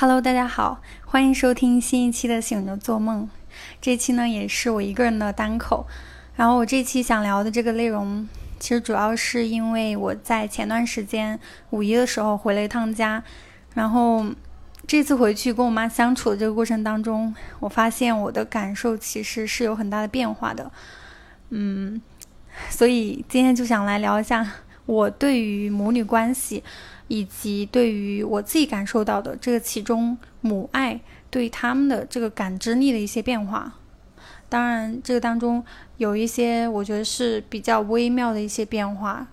Hello，大家好，欢迎收听新一期的《醒着做梦》。这期呢也是我一个人的单口。然后我这期想聊的这个内容，其实主要是因为我在前段时间五一的时候回了一趟家，然后这次回去跟我妈相处的这个过程当中，我发现我的感受其实是有很大的变化的。嗯，所以今天就想来聊一下我对于母女关系。以及对于我自己感受到的这个其中母爱对他们的这个感知力的一些变化，当然这个当中有一些我觉得是比较微妙的一些变化，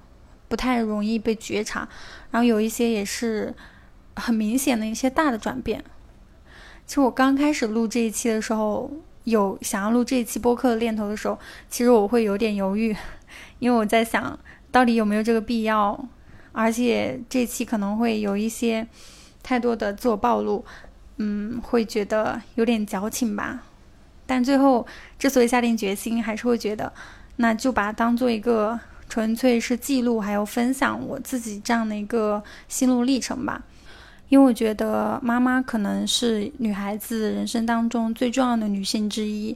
不太容易被觉察，然后有一些也是很明显的一些大的转变。其实我刚开始录这一期的时候，有想要录这一期播客的念头的时候，其实我会有点犹豫，因为我在想到底有没有这个必要。而且这期可能会有一些太多的自我暴露，嗯，会觉得有点矫情吧。但最后之所以下定决心，还是会觉得，那就把它当做一个纯粹是记录，还有分享我自己这样的一个心路历程吧。因为我觉得妈妈可能是女孩子人生当中最重要的女性之一，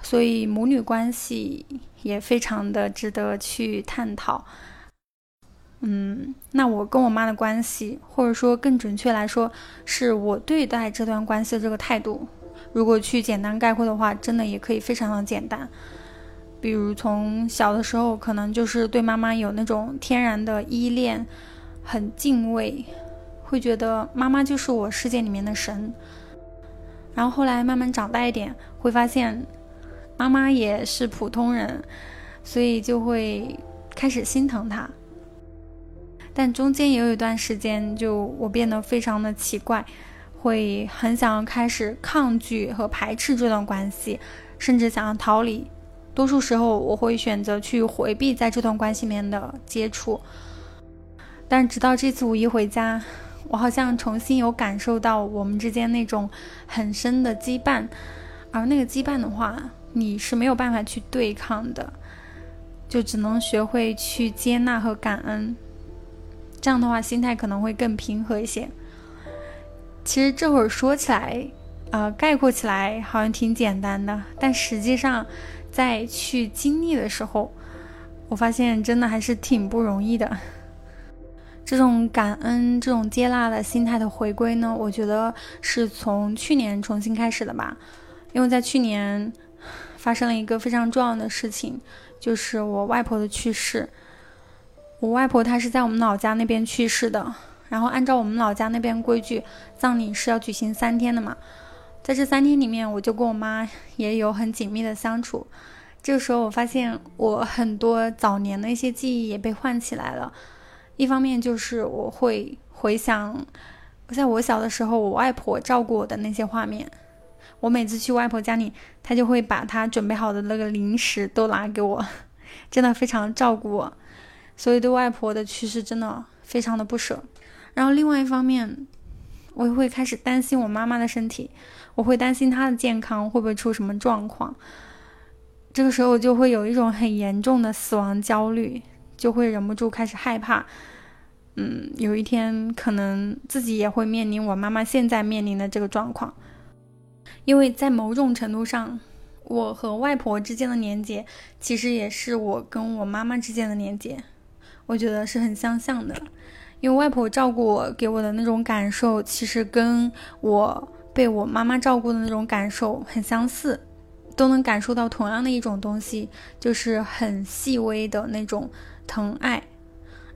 所以母女关系也非常的值得去探讨。嗯，那我跟我妈的关系，或者说更准确来说，是我对待这段关系的这个态度，如果去简单概括的话，真的也可以非常的简单。比如从小的时候，可能就是对妈妈有那种天然的依恋，很敬畏，会觉得妈妈就是我世界里面的神。然后后来慢慢长大一点，会发现妈妈也是普通人，所以就会开始心疼她。但中间也有一段时间，就我变得非常的奇怪，会很想要开始抗拒和排斥这段关系，甚至想要逃离。多数时候，我会选择去回避在这段关系里面的接触。但直到这次五一回家，我好像重新有感受到我们之间那种很深的羁绊，而那个羁绊的话，你是没有办法去对抗的，就只能学会去接纳和感恩。这样的话，心态可能会更平和一些。其实这会儿说起来，呃，概括起来好像挺简单的，但实际上，在去经历的时候，我发现真的还是挺不容易的。这种感恩、这种接纳的心态的回归呢，我觉得是从去年重新开始的吧。因为在去年发生了一个非常重要的事情，就是我外婆的去世。我外婆她是在我们老家那边去世的，然后按照我们老家那边规矩，葬礼是要举行三天的嘛。在这三天里面，我就跟我妈也有很紧密的相处。这个时候，我发现我很多早年的一些记忆也被唤起来了。一方面就是我会回想，在我小的时候，我外婆照顾我的那些画面。我每次去外婆家里，她就会把她准备好的那个零食都拿给我，真的非常照顾我。所以对外婆的去世真的非常的不舍，然后另外一方面，我也会开始担心我妈妈的身体，我会担心她的健康会不会出什么状况。这个时候我就会有一种很严重的死亡焦虑，就会忍不住开始害怕，嗯，有一天可能自己也会面临我妈妈现在面临的这个状况，因为在某种程度上，我和外婆之间的连接，其实也是我跟我妈妈之间的连接。我觉得是很相像的，因为外婆照顾我给我的那种感受，其实跟我被我妈妈照顾的那种感受很相似，都能感受到同样的一种东西，就是很细微的那种疼爱。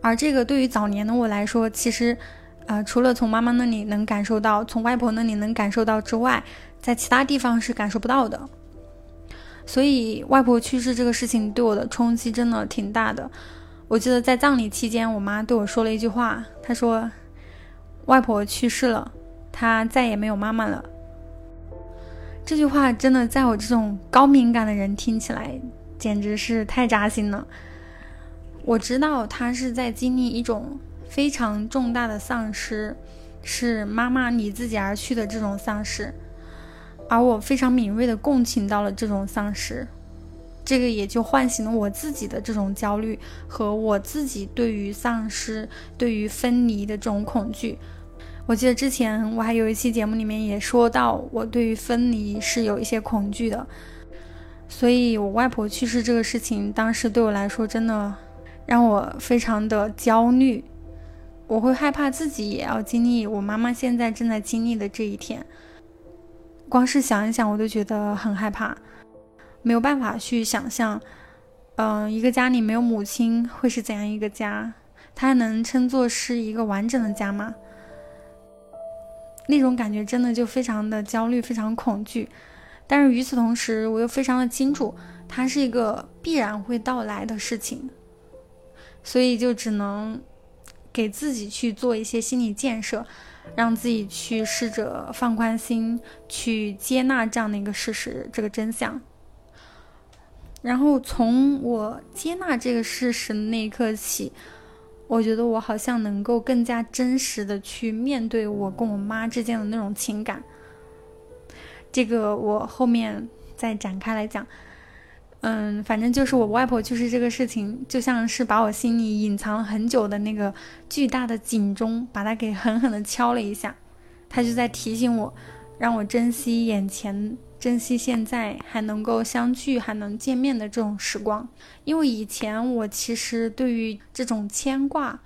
而这个对于早年的我来说，其实，呃，除了从妈妈那里能感受到，从外婆那里能感受到之外，在其他地方是感受不到的。所以外婆去世这个事情对我的冲击真的挺大的。我记得在葬礼期间，我妈对我说了一句话，她说：“外婆去世了，她再也没有妈妈了。”这句话真的在我这种高敏感的人听起来简直是太扎心了。我知道她是在经历一种非常重大的丧失，是妈妈离自己而去的这种丧失，而我非常敏锐的共情到了这种丧失。这个也就唤醒了我自己的这种焦虑和我自己对于丧失、对于分离的这种恐惧。我记得之前我还有一期节目里面也说到，我对于分离是有一些恐惧的，所以我外婆去世这个事情，当时对我来说真的让我非常的焦虑。我会害怕自己也要经历我妈妈现在正在经历的这一天，光是想一想我都觉得很害怕，没有办法去想象，嗯，一个家里没有母亲会是怎样一个家，它能称作是一个完整的家吗？那种感觉真的就非常的焦虑，非常恐惧，但是与此同时，我又非常的清楚，它是一个必然会到来的事情，所以就只能。给自己去做一些心理建设，让自己去试着放宽心，去接纳这样的一个事实，这个真相。然后从我接纳这个事实的那一刻起，我觉得我好像能够更加真实的去面对我跟我妈之间的那种情感。这个我后面再展开来讲。嗯，反正就是我外婆去世这个事情，就像是把我心里隐藏了很久的那个巨大的警钟，把它给狠狠的敲了一下。他就在提醒我，让我珍惜眼前，珍惜现在还能够相聚、还能见面的这种时光。因为以前我其实对于这种牵挂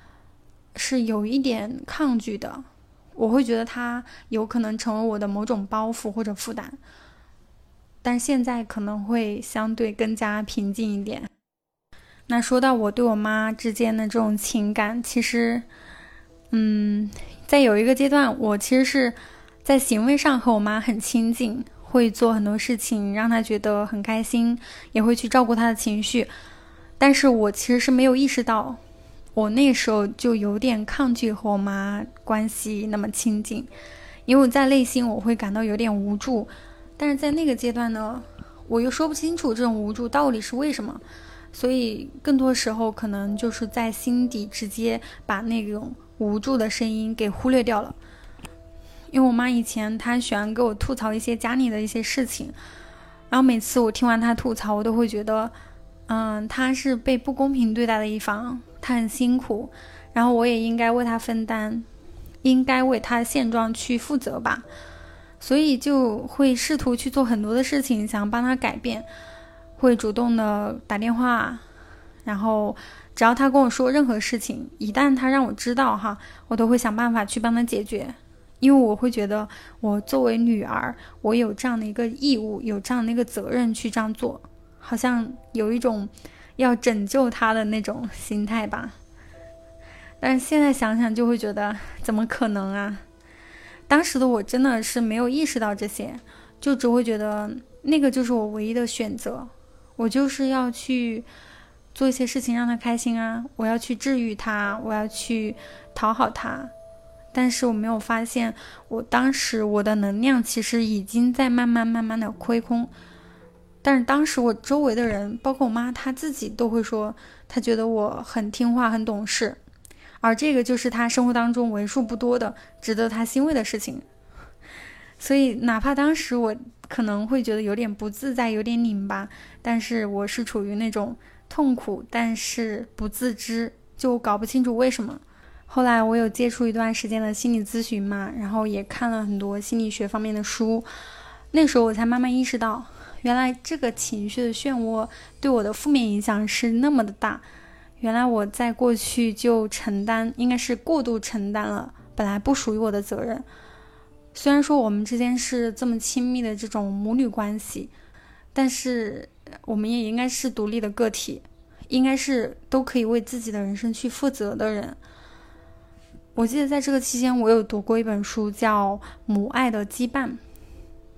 是有一点抗拒的，我会觉得它有可能成为我的某种包袱或者负担。但现在可能会相对更加平静一点。那说到我对我妈之间的这种情感，其实，嗯，在有一个阶段，我其实是在行为上和我妈很亲近，会做很多事情让她觉得很开心，也会去照顾她的情绪。但是我其实是没有意识到，我那时候就有点抗拒和我妈关系那么亲近，因为我在内心我会感到有点无助。但是在那个阶段呢，我又说不清楚这种无助到底是为什么，所以更多时候可能就是在心底直接把那种无助的声音给忽略掉了。因为我妈以前她喜欢给我吐槽一些家里的一些事情，然后每次我听完她吐槽，我都会觉得，嗯，她是被不公平对待的一方，她很辛苦，然后我也应该为她分担，应该为她的现状去负责吧。所以就会试图去做很多的事情，想帮他改变，会主动的打电话，然后只要他跟我说任何事情，一旦他让我知道哈，我都会想办法去帮他解决，因为我会觉得我作为女儿，我有这样的一个义务，有这样的一个责任去这样做，好像有一种要拯救他的那种心态吧。但是现在想想就会觉得，怎么可能啊？当时的我真的是没有意识到这些，就只会觉得那个就是我唯一的选择，我就是要去做一些事情让他开心啊，我要去治愈他，我要去讨好他。但是我没有发现，我当时我的能量其实已经在慢慢慢慢的亏空。但是当时我周围的人，包括我妈，她自己都会说，她觉得我很听话，很懂事。而这个就是她生活当中为数不多的值得她欣慰的事情，所以哪怕当时我可能会觉得有点不自在，有点拧巴，但是我是处于那种痛苦，但是不自知，就搞不清楚为什么。后来我有接触一段时间的心理咨询嘛，然后也看了很多心理学方面的书，那时候我才慢慢意识到，原来这个情绪的漩涡对我的负面影响是那么的大。原来我在过去就承担，应该是过度承担了本来不属于我的责任。虽然说我们之间是这么亲密的这种母女关系，但是我们也应该是独立的个体，应该是都可以为自己的人生去负责的人。我记得在这个期间，我有读过一本书，叫《母爱的羁绊》。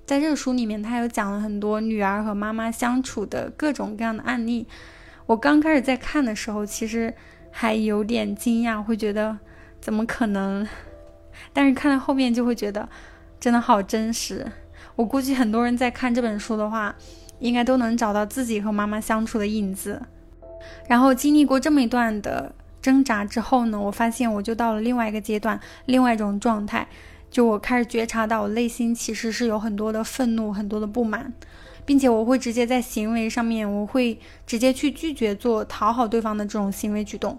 在这个书里面，他有讲了很多女儿和妈妈相处的各种各样的案例。我刚开始在看的时候，其实还有点惊讶，会觉得怎么可能？但是看到后面就会觉得真的好真实。我估计很多人在看这本书的话，应该都能找到自己和妈妈相处的影子。然后经历过这么一段的挣扎之后呢，我发现我就到了另外一个阶段，另外一种状态，就我开始觉察到我内心其实是有很多的愤怒，很多的不满。并且我会直接在行为上面，我会直接去拒绝做讨好对方的这种行为举动。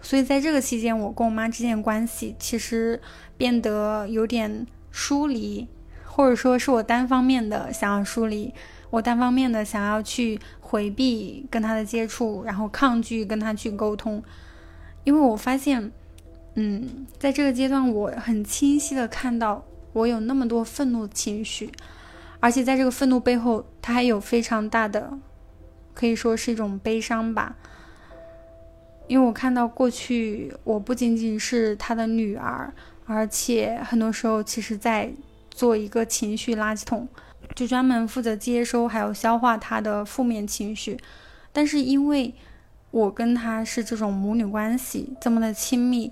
所以在这个期间，我跟我妈之间的关系其实变得有点疏离，或者说是我单方面的想要疏离，我单方面的想要去回避跟他的接触，然后抗拒跟他去沟通，因为我发现，嗯，在这个阶段，我很清晰的看到我有那么多愤怒情绪，而且在这个愤怒背后，他还有非常大的。可以说是一种悲伤吧，因为我看到过去，我不仅仅是他的女儿，而且很多时候其实在做一个情绪垃圾桶，就专门负责接收还有消化他的负面情绪。但是因为我跟他是这种母女关系这么的亲密，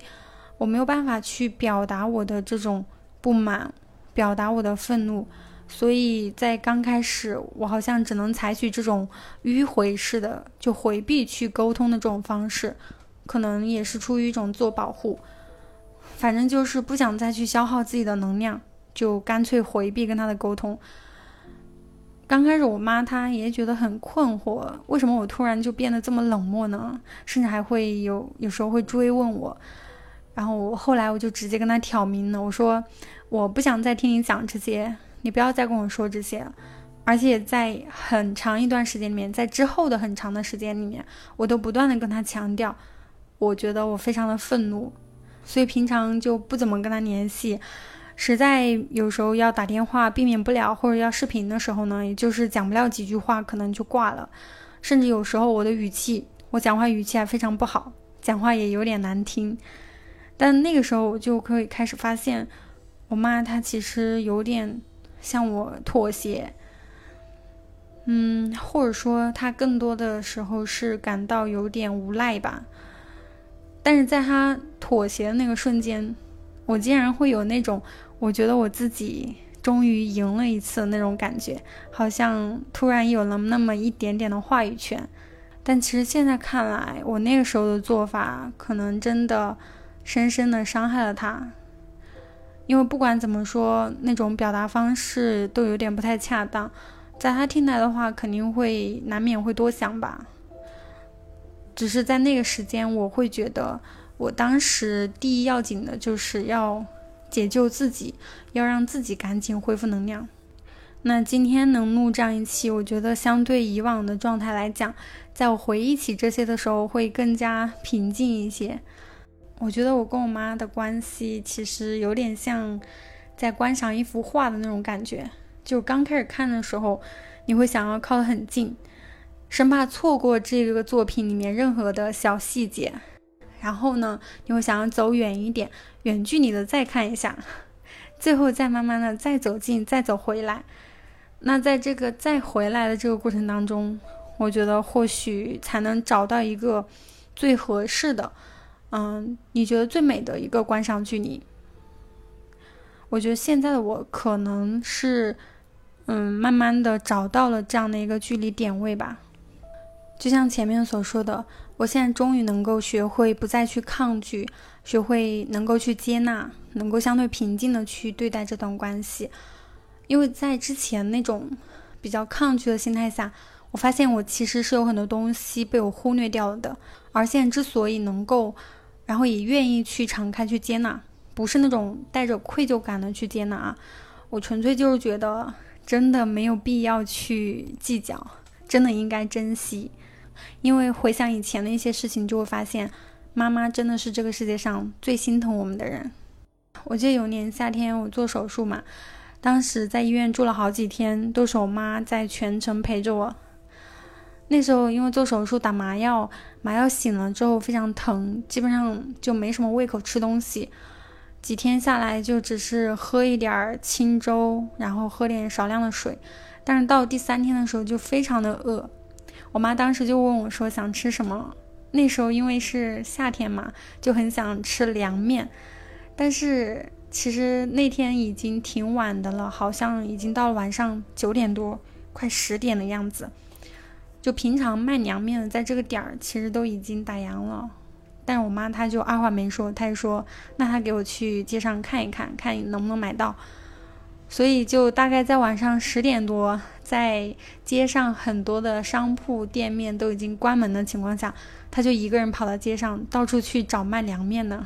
我没有办法去表达我的这种不满，表达我的愤怒。所以在刚开始，我好像只能采取这种迂回式的，就回避去沟通的这种方式，可能也是出于一种自我保护。反正就是不想再去消耗自己的能量，就干脆回避跟他的沟通。刚开始，我妈她也觉得很困惑，为什么我突然就变得这么冷漠呢？甚至还会有有时候会追问我。然后我后来我就直接跟她挑明了，我说我不想再听你讲这些。你不要再跟我说这些，而且在很长一段时间里面，在之后的很长的时间里面，我都不断的跟他强调，我觉得我非常的愤怒，所以平常就不怎么跟他联系，实在有时候要打电话避免不了，或者要视频的时候呢，也就是讲不了几句话，可能就挂了，甚至有时候我的语气，我讲话语气还非常不好，讲话也有点难听，但那个时候我就可以开始发现，我妈她其实有点。向我妥协，嗯，或者说她更多的时候是感到有点无奈吧。但是在她妥协的那个瞬间，我竟然会有那种我觉得我自己终于赢了一次那种感觉，好像突然有了那么一点点的话语权。但其实现在看来，我那个时候的做法可能真的深深的伤害了他。因为不管怎么说，那种表达方式都有点不太恰当，在他听来的话，肯定会难免会多想吧。只是在那个时间，我会觉得，我当时第一要紧的就是要解救自己，要让自己赶紧恢复能量。那今天能录这样一期，我觉得相对以往的状态来讲，在我回忆起这些的时候，会更加平静一些。我觉得我跟我妈的关系其实有点像在观赏一幅画的那种感觉。就刚开始看的时候，你会想要靠得很近，生怕错过这个作品里面任何的小细节。然后呢，你会想要走远一点，远距离的再看一下，最后再慢慢的再走近，再走回来。那在这个再回来的这个过程当中，我觉得或许才能找到一个最合适的。嗯，你觉得最美的一个观赏距离？我觉得现在的我可能是，嗯，慢慢的找到了这样的一个距离点位吧。就像前面所说的，我现在终于能够学会不再去抗拒，学会能够去接纳，能够相对平静的去对待这段关系。因为在之前那种比较抗拒的心态下，我发现我其实是有很多东西被我忽略掉了的。而现在之所以能够，然后也愿意去敞开去接纳，不是那种带着愧疚感的去接纳啊，我纯粹就是觉得真的没有必要去计较，真的应该珍惜，因为回想以前的一些事情，就会发现妈妈真的是这个世界上最心疼我们的人。我记得有年夏天我做手术嘛，当时在医院住了好几天，都是我妈在全程陪着我。那时候因为做手术打麻药，麻药醒了之后非常疼，基本上就没什么胃口吃东西。几天下来就只是喝一点儿清粥，然后喝点少量的水。但是到第三天的时候就非常的饿，我妈当时就问我说想吃什么。那时候因为是夏天嘛，就很想吃凉面。但是其实那天已经挺晚的了，好像已经到了晚上九点多，快十点的样子。就平常卖凉面的，在这个点儿其实都已经打烊了，但是我妈她就二话没说，她就说那她给我去街上看一看，看能不能买到。所以就大概在晚上十点多，在街上很多的商铺店面都已经关门的情况下，他就一个人跑到街上，到处去找卖凉面的。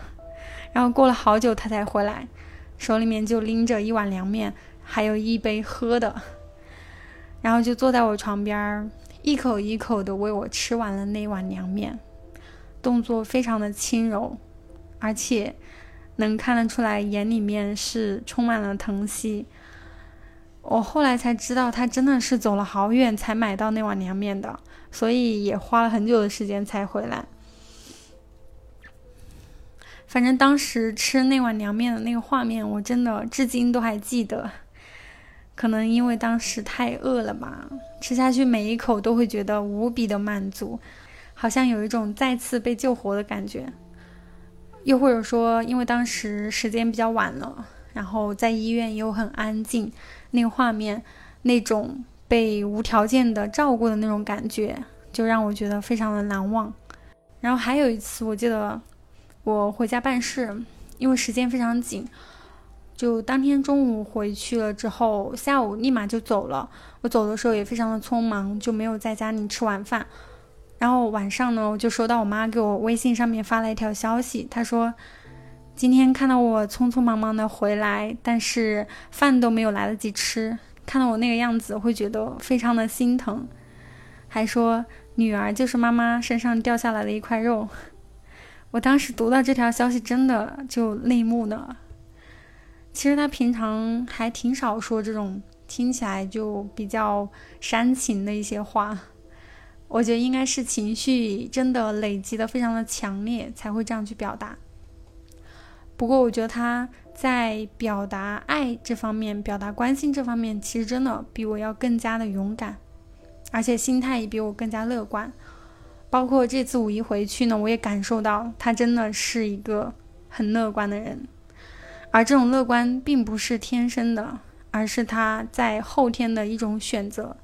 然后过了好久，他才回来，手里面就拎着一碗凉面，还有一杯喝的。然后就坐在我床边，一口一口的喂我吃完了那碗凉面，动作非常的轻柔，而且能看得出来眼里面是充满了疼惜。我后来才知道，他真的是走了好远才买到那碗凉面的，所以也花了很久的时间才回来。反正当时吃那碗凉面的那个画面，我真的至今都还记得。可能因为当时太饿了吧，吃下去每一口都会觉得无比的满足，好像有一种再次被救活的感觉。又或者说，因为当时时间比较晚了，然后在医院又很安静。那个画面，那种被无条件的照顾的那种感觉，就让我觉得非常的难忘。然后还有一次，我记得我回家办事，因为时间非常紧，就当天中午回去了之后，下午立马就走了。我走的时候也非常的匆忙，就没有在家里吃晚饭。然后晚上呢，我就收到我妈给我微信上面发了一条消息，她说。今天看到我匆匆忙忙的回来，但是饭都没有来得及吃，看到我那个样子，会觉得非常的心疼，还说女儿就是妈妈身上掉下来的一块肉。我当时读到这条消息，真的就泪目了。其实他平常还挺少说这种听起来就比较煽情的一些话，我觉得应该是情绪真的累积的非常的强烈，才会这样去表达。不过，我觉得他在表达爱这方面、表达关心这方面，其实真的比我要更加的勇敢，而且心态也比我更加乐观。包括这次五一回去呢，我也感受到他真的是一个很乐观的人，而这种乐观并不是天生的，而是他在后天的一种选择。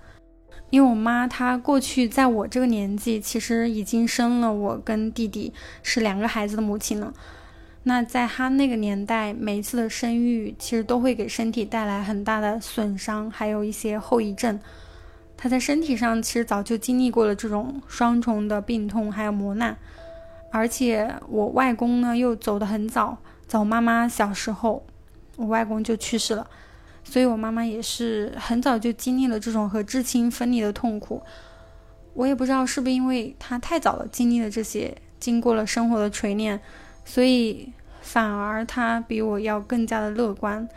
因为我妈她过去在我这个年纪，其实已经生了我跟弟弟，是两个孩子的母亲了。那在她那个年代，每一次的生育其实都会给身体带来很大的损伤，还有一些后遗症。她在身体上其实早就经历过了这种双重的病痛，还有磨难。而且我外公呢又走得很早，在我妈妈小时候，我外公就去世了，所以我妈妈也是很早就经历了这种和至亲分离的痛苦。我也不知道是不是因为她太早了经历了这些，经过了生活的锤炼。所以，反而她比我要更加的乐观，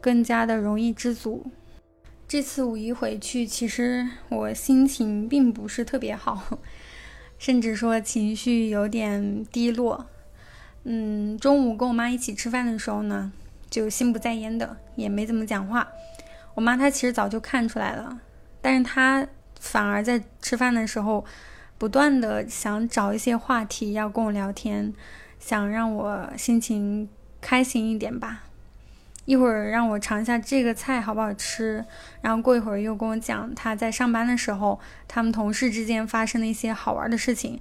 更加的容易知足。这次五一回去，其实我心情并不是特别好，甚至说情绪有点低落。嗯，中午跟我妈一起吃饭的时候呢，就心不在焉的，也没怎么讲话。我妈她其实早就看出来了，但是她反而在吃饭的时候，不断的想找一些话题要跟我聊天。想让我心情开心一点吧，一会儿让我尝一下这个菜好不好吃，然后过一会儿又跟我讲她在上班的时候，他们同事之间发生的一些好玩的事情，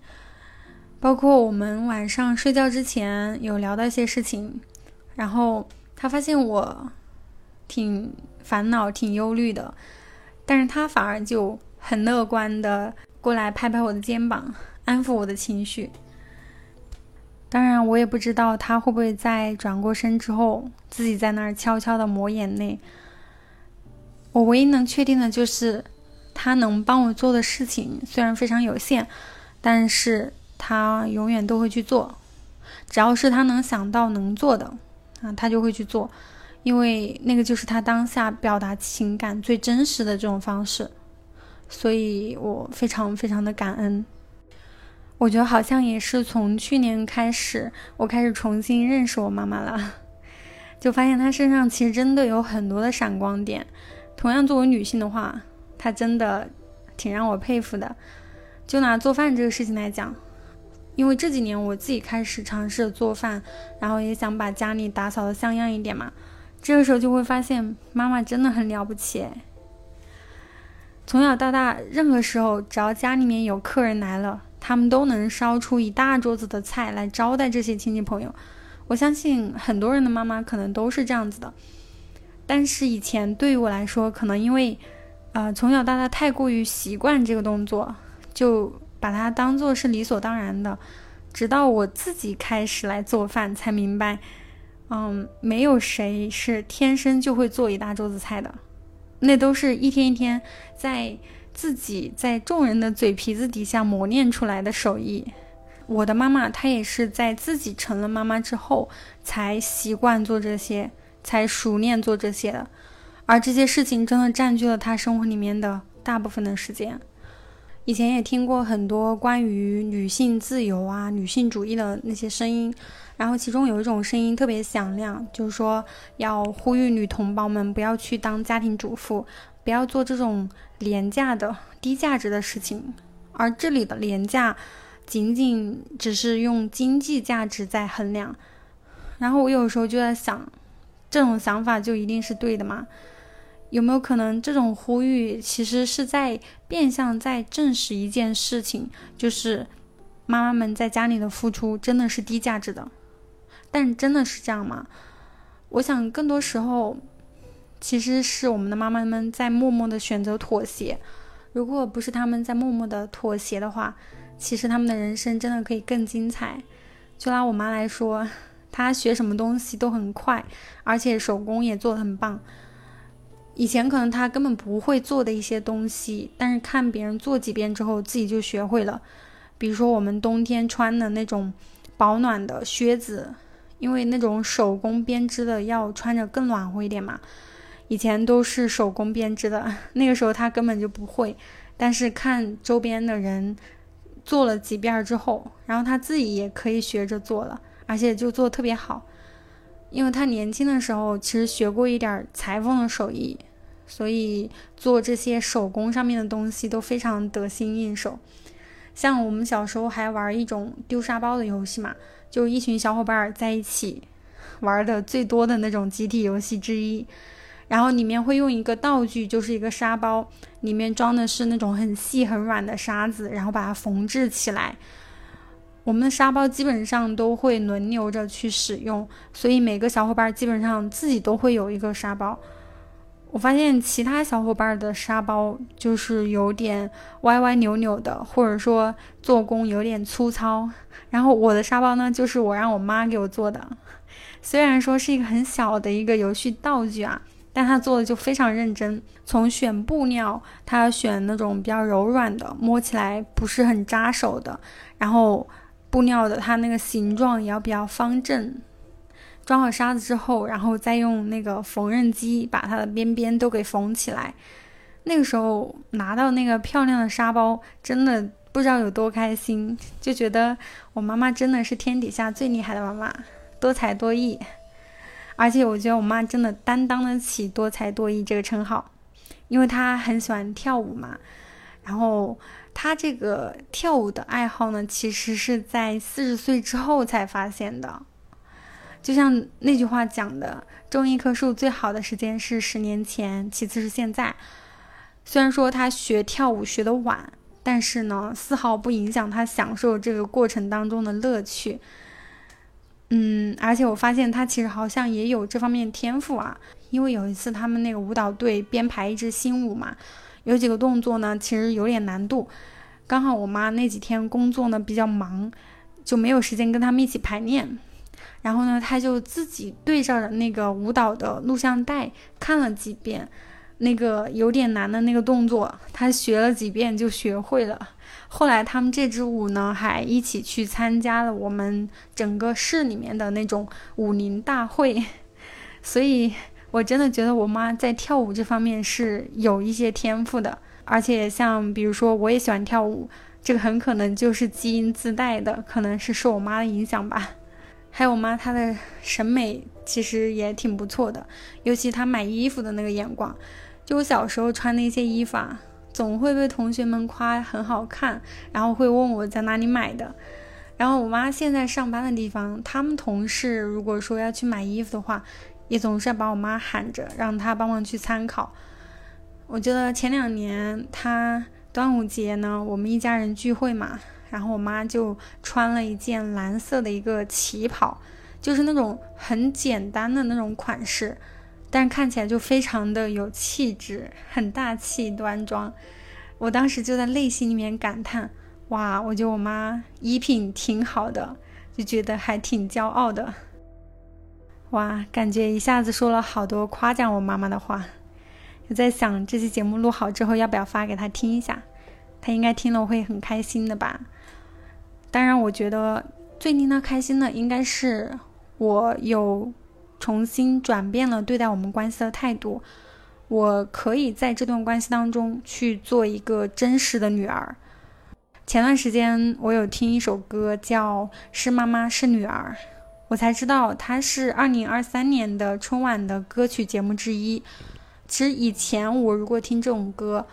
包括我们晚上睡觉之前有聊到一些事情，然后他发现我挺烦恼、挺忧虑的，但是他反而就很乐观的过来拍拍我的肩膀，安抚我的情绪。当然，我也不知道他会不会在转过身之后，自己在那儿悄悄的抹眼泪。我唯一能确定的就是，他能帮我做的事情虽然非常有限，但是他永远都会去做。只要是他能想到能做的，啊，他就会去做，因为那个就是他当下表达情感最真实的这种方式。所以我非常非常的感恩。我觉得好像也是从去年开始，我开始重新认识我妈妈了，就发现她身上其实真的有很多的闪光点。同样作为女性的话，她真的挺让我佩服的。就拿做饭这个事情来讲，因为这几年我自己开始尝试做饭，然后也想把家里打扫的像样一点嘛，这个时候就会发现妈妈真的很了不起。从小到大，任何时候只要家里面有客人来了。他们都能烧出一大桌子的菜来招待这些亲戚朋友，我相信很多人的妈妈可能都是这样子的。但是以前对于我来说，可能因为，呃，从小到大太过于习惯这个动作，就把它当做是理所当然的。直到我自己开始来做饭，才明白，嗯，没有谁是天生就会做一大桌子菜的，那都是一天一天在自己在众人的嘴皮子底下磨练出来的手艺。我的妈妈她也是在自己成了妈妈之后，才习惯做这些，才熟练做这些的，而这些事情真的占据了她生活里面的大部分的时间。以前也听过很多关于女性自由啊、女性主义的那些声音，然后其中有一种声音特别响亮，就是说要呼吁女同胞们不要去当家庭主妇，不要做这种廉价的、低价值的事情。而这里的廉价，仅仅只是用经济价值在衡量。然后我有时候就在想，这种想法就一定是对的吗？有没有可能，这种呼吁其实是在变相在证实一件事情，就是妈妈们在家里的付出真的是低价值的？但真的是这样吗？我想更多时候，其实是我们的妈妈们在默默的选择妥协。如果不是他们在默默的妥协的话，其实他们的人生真的可以更精彩。就拿我妈来说，她学什么东西都很快，而且手工也做得很棒。以前可能他根本不会做的一些东西，但是看别人做几遍之后，自己就学会了。比如说我们冬天穿的那种保暖的靴子，因为那种手工编织的要穿着更暖和一点嘛。以前都是手工编织的，那个时候他根本就不会，但是看周边的人做了几遍之后，然后他自己也可以学着做了，而且就做特别好。因为他年轻的时候其实学过一点裁缝的手艺，所以做这些手工上面的东西都非常得心应手。像我们小时候还玩一种丢沙包的游戏嘛，就一群小伙伴在一起玩的最多的那种集体游戏之一。然后里面会用一个道具，就是一个沙包，里面装的是那种很细很软的沙子，然后把它缝制起来。我们的沙包基本上都会轮流着去使用，所以每个小伙伴基本上自己都会有一个沙包。我发现其他小伙伴的沙包就是有点歪歪扭扭的，或者说做工有点粗糙。然后我的沙包呢，就是我让我妈给我做的。虽然说是一个很小的一个游戏道具啊，但他做的就非常认真。从选布料，他选那种比较柔软的，摸起来不是很扎手的，然后。布料的它那个形状也要比较方正，装好沙子之后，然后再用那个缝纫机把它的边边都给缝起来。那个时候拿到那个漂亮的沙包，真的不知道有多开心，就觉得我妈妈真的是天底下最厉害的妈妈，多才多艺。而且我觉得我妈真的担当得起多才多艺这个称号，因为她很喜欢跳舞嘛，然后。他这个跳舞的爱好呢，其实是在四十岁之后才发现的。就像那句话讲的，种一棵树最好的时间是十年前，其次是现在。虽然说他学跳舞学的晚，但是呢，丝毫不影响他享受这个过程当中的乐趣。嗯，而且我发现他其实好像也有这方面天赋啊，因为有一次他们那个舞蹈队编排一支新舞嘛。有几个动作呢，其实有点难度。刚好我妈那几天工作呢比较忙，就没有时间跟他们一起排练。然后呢，她就自己对照着那个舞蹈的录像带看了几遍，那个有点难的那个动作，她学了几遍就学会了。后来他们这支舞呢，还一起去参加了我们整个市里面的那种舞林大会，所以。我真的觉得我妈在跳舞这方面是有一些天赋的，而且像比如说我也喜欢跳舞，这个很可能就是基因自带的，可能是受我妈的影响吧。还有我妈她的审美其实也挺不错的，尤其她买衣服的那个眼光，就我小时候穿的一些衣服啊，总会被同学们夸很好看，然后会问我在哪里买的。然后我妈现在上班的地方，他们同事如果说要去买衣服的话，也总是要把我妈喊着，让她帮忙去参考。我觉得前两年她端午节呢，我们一家人聚会嘛，然后我妈就穿了一件蓝色的一个旗袍，就是那种很简单的那种款式，但看起来就非常的有气质，很大气端庄。我当时就在内心里面感叹：哇，我觉得我妈衣品挺好的，就觉得还挺骄傲的。哇，感觉一下子说了好多夸奖我妈妈的话。我在想，这期节目录好之后，要不要发给她听一下？她应该听了会很开心的吧。当然，我觉得最令她开心的，应该是我有重新转变了对待我们关系的态度。我可以在这段关系当中去做一个真实的女儿。前段时间我有听一首歌，叫《是妈妈是女儿》，我才知道它是二零二三年的春晚的歌曲节目之一。其实以前我如果听这种歌，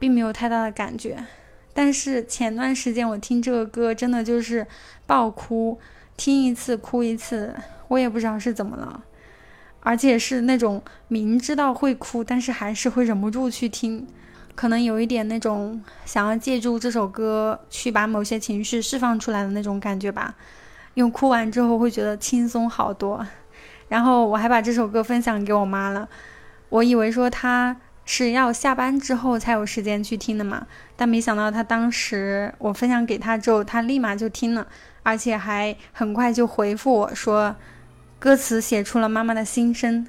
并没有太大的感觉，但是前段时间我听这个歌，真的就是爆哭，听一次哭一次，我也不知道是怎么了，而且是那种明知道会哭，但是还是会忍不住去听。可能有一点那种想要借助这首歌去把某些情绪释放出来的那种感觉吧，因为哭完之后会觉得轻松好多。然后我还把这首歌分享给我妈了，我以为说她是要下班之后才有时间去听的嘛，但没想到她当时我分享给她之后，她立马就听了，而且还很快就回复我说，歌词写出了妈妈的心声。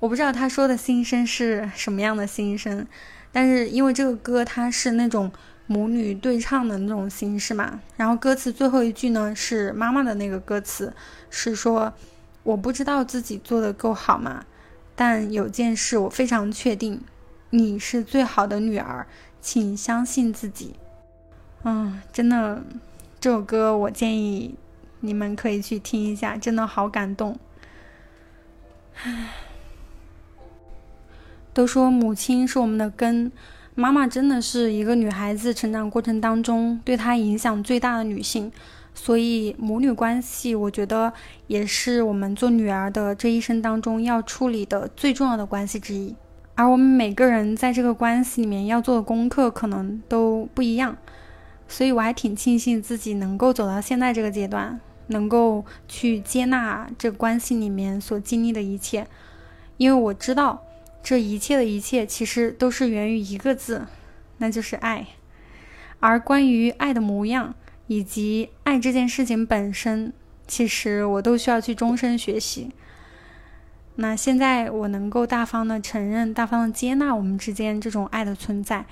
我不知道她说的心声是什么样的心声。但是因为这个歌它是那种母女对唱的那种形式嘛，然后歌词最后一句呢是妈妈的那个歌词，是说我不知道自己做的够好吗？但有件事我非常确定，你是最好的女儿，请相信自己。嗯，真的，这首歌我建议你们可以去听一下，真的好感动。唉。都说母亲是我们的根，妈妈真的是一个女孩子成长过程当中对她影响最大的女性，所以母女关系，我觉得也是我们做女儿的这一生当中要处理的最重要的关系之一。而我们每个人在这个关系里面要做的功课可能都不一样，所以我还挺庆幸自己能够走到现在这个阶段，能够去接纳这个关系里面所经历的一切，因为我知道。这一切的一切，其实都是源于一个字，那就是爱。而关于爱的模样，以及爱这件事情本身，其实我都需要去终身学习。那现在我能够大方的承认、大方的接纳我们之间这种爱的存在，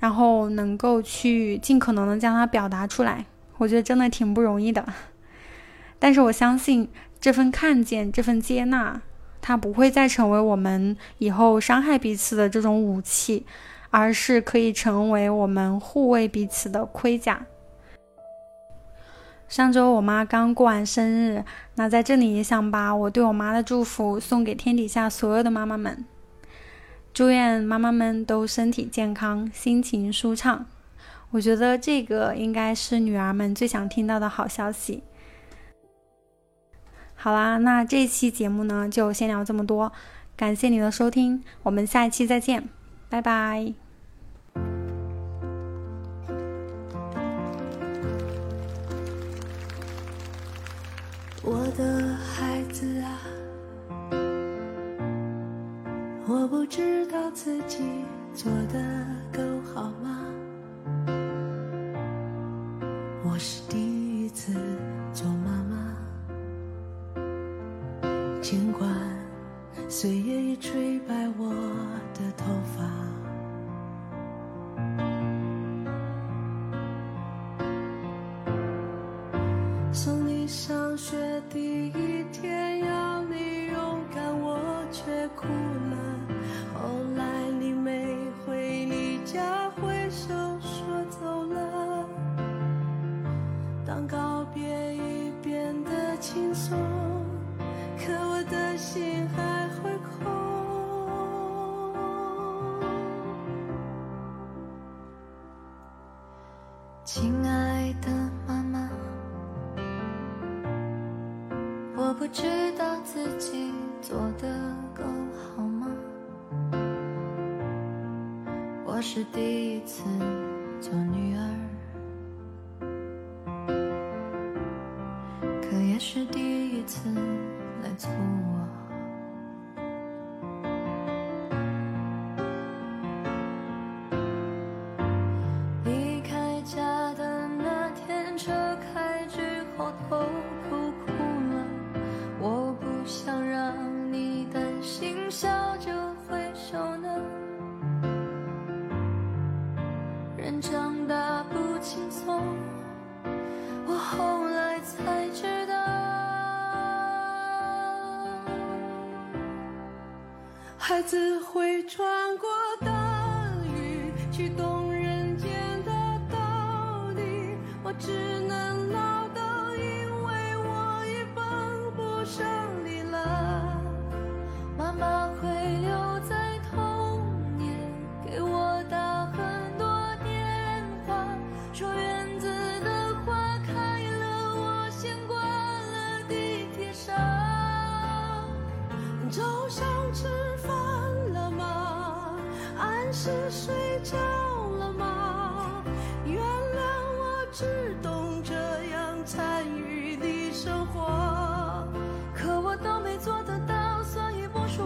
然后能够去尽可能的将它表达出来，我觉得真的挺不容易的。但是我相信这份看见，这份接纳。它不会再成为我们以后伤害彼此的这种武器，而是可以成为我们护卫彼此的盔甲。上周我妈刚过完生日，那在这里也想把我对我妈的祝福送给天底下所有的妈妈们，祝愿妈妈们都身体健康，心情舒畅。我觉得这个应该是女儿们最想听到的好消息。好啦，那这期节目呢就先聊这么多，感谢你的收听，我们下一期再见，拜拜。我的孩子啊，我不知道自己做的够好吗？我是第一次尽管岁月已吹白我的头发，送你上学第一天，偷偷哭了，我不想让你担心，笑着挥手呢。人长大不轻松，我后来才知道，孩子会穿过大雨，去懂人间的道理。我只能。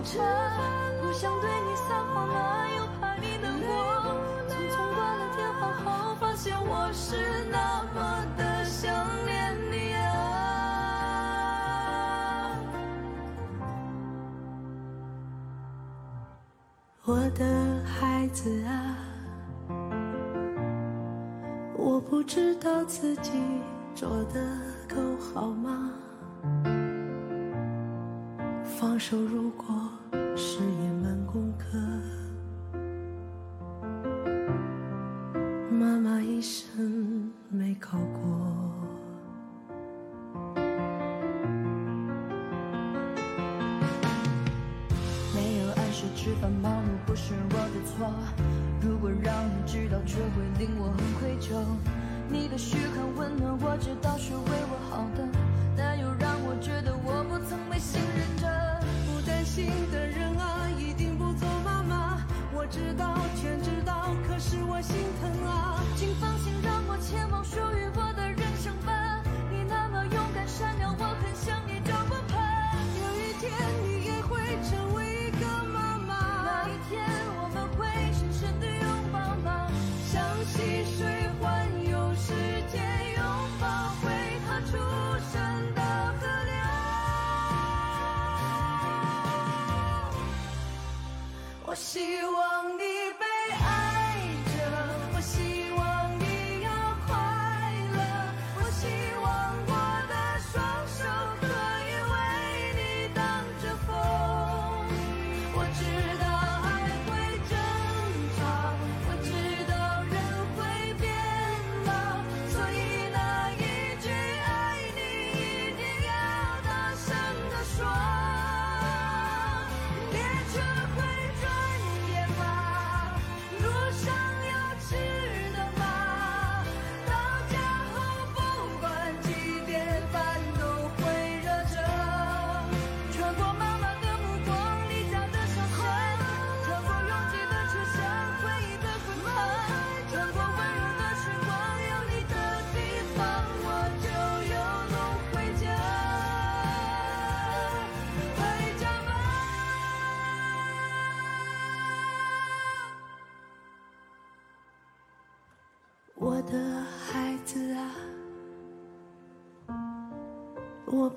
着不想对你撒谎了又怕你难过匆匆挂了电话后发现我是那么的想念你啊我的孩子啊我不知道自己做的够好吗？手如果誓言满功课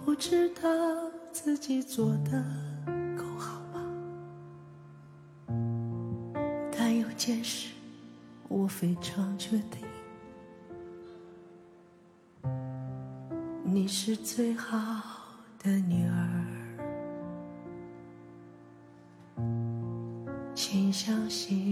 不知道自己做得够好吗？但有件事，我非常确定，你是最好的女儿，请相信。